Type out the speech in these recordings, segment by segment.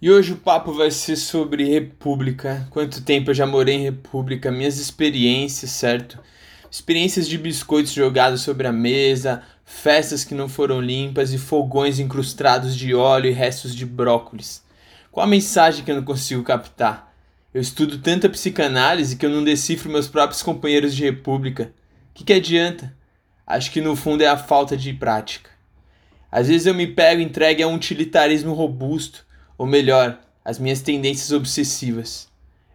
E hoje o papo vai ser sobre república. Quanto tempo eu já morei em república, minhas experiências, certo? Experiências de biscoitos jogados sobre a mesa, festas que não foram limpas e fogões incrustados de óleo e restos de brócolis. Qual a mensagem que eu não consigo captar? Eu estudo tanta psicanálise que eu não decifro meus próprios companheiros de república. O que, que adianta? Acho que no fundo é a falta de prática. Às vezes eu me pego entregue a um utilitarismo robusto ou melhor, as minhas tendências obsessivas.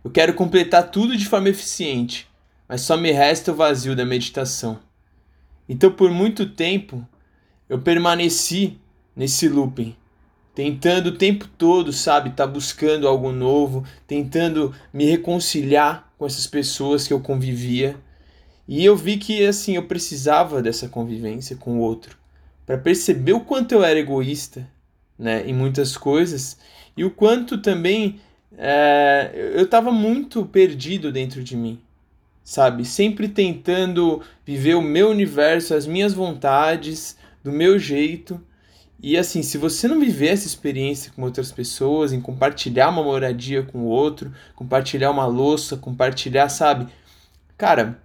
Eu quero completar tudo de forma eficiente, mas só me resta o vazio da meditação. Então, por muito tempo, eu permaneci nesse looping, tentando o tempo todo, sabe, tá buscando algo novo, tentando me reconciliar com essas pessoas que eu convivia. E eu vi que assim, eu precisava dessa convivência com o outro para perceber o quanto eu era egoísta, né, em muitas coisas e o quanto também é, eu estava muito perdido dentro de mim, sabe? Sempre tentando viver o meu universo, as minhas vontades, do meu jeito. E assim, se você não viver essa experiência com outras pessoas, em compartilhar uma moradia com o outro, compartilhar uma louça, compartilhar, sabe? Cara,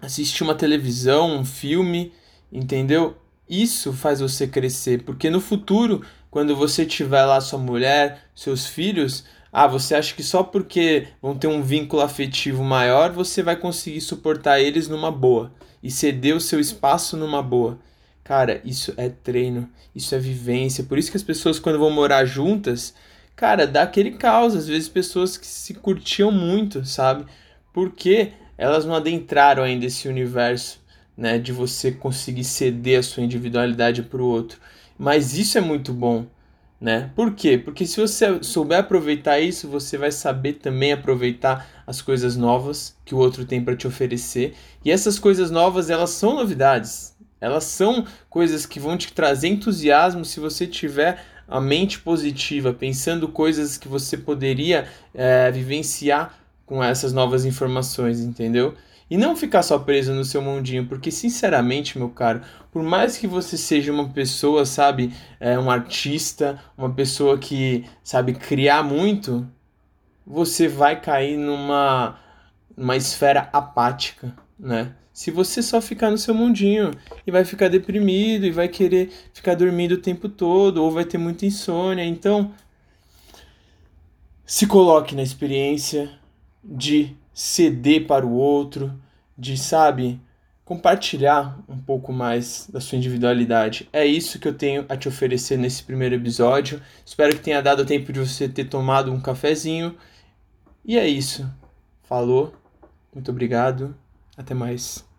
assistir uma televisão, um filme, entendeu? Isso faz você crescer, porque no futuro quando você tiver lá sua mulher, seus filhos, ah, você acha que só porque vão ter um vínculo afetivo maior você vai conseguir suportar eles numa boa e ceder o seu espaço numa boa. Cara, isso é treino, isso é vivência. Por isso que as pessoas, quando vão morar juntas, cara, dá aquele caos. Às vezes, pessoas que se curtiam muito, sabe? Porque elas não adentraram ainda esse universo, né? De você conseguir ceder a sua individualidade para o outro. Mas isso é muito bom, né? Por quê? Porque se você souber aproveitar isso, você vai saber também aproveitar as coisas novas que o outro tem para te oferecer. E essas coisas novas, elas são novidades. Elas são coisas que vão te trazer entusiasmo se você tiver a mente positiva, pensando coisas que você poderia é, vivenciar com essas novas informações, entendeu? E não ficar só preso no seu mundinho, porque sinceramente, meu caro, por mais que você seja uma pessoa, sabe, é, um artista, uma pessoa que sabe criar muito, você vai cair numa, numa esfera apática, né? Se você só ficar no seu mundinho e vai ficar deprimido e vai querer ficar dormindo o tempo todo ou vai ter muita insônia, então se coloque na experiência de ceder para o outro, de, sabe, compartilhar um pouco mais da sua individualidade. É isso que eu tenho a te oferecer nesse primeiro episódio. Espero que tenha dado tempo de você ter tomado um cafezinho. E é isso. Falou. Muito obrigado. Até mais.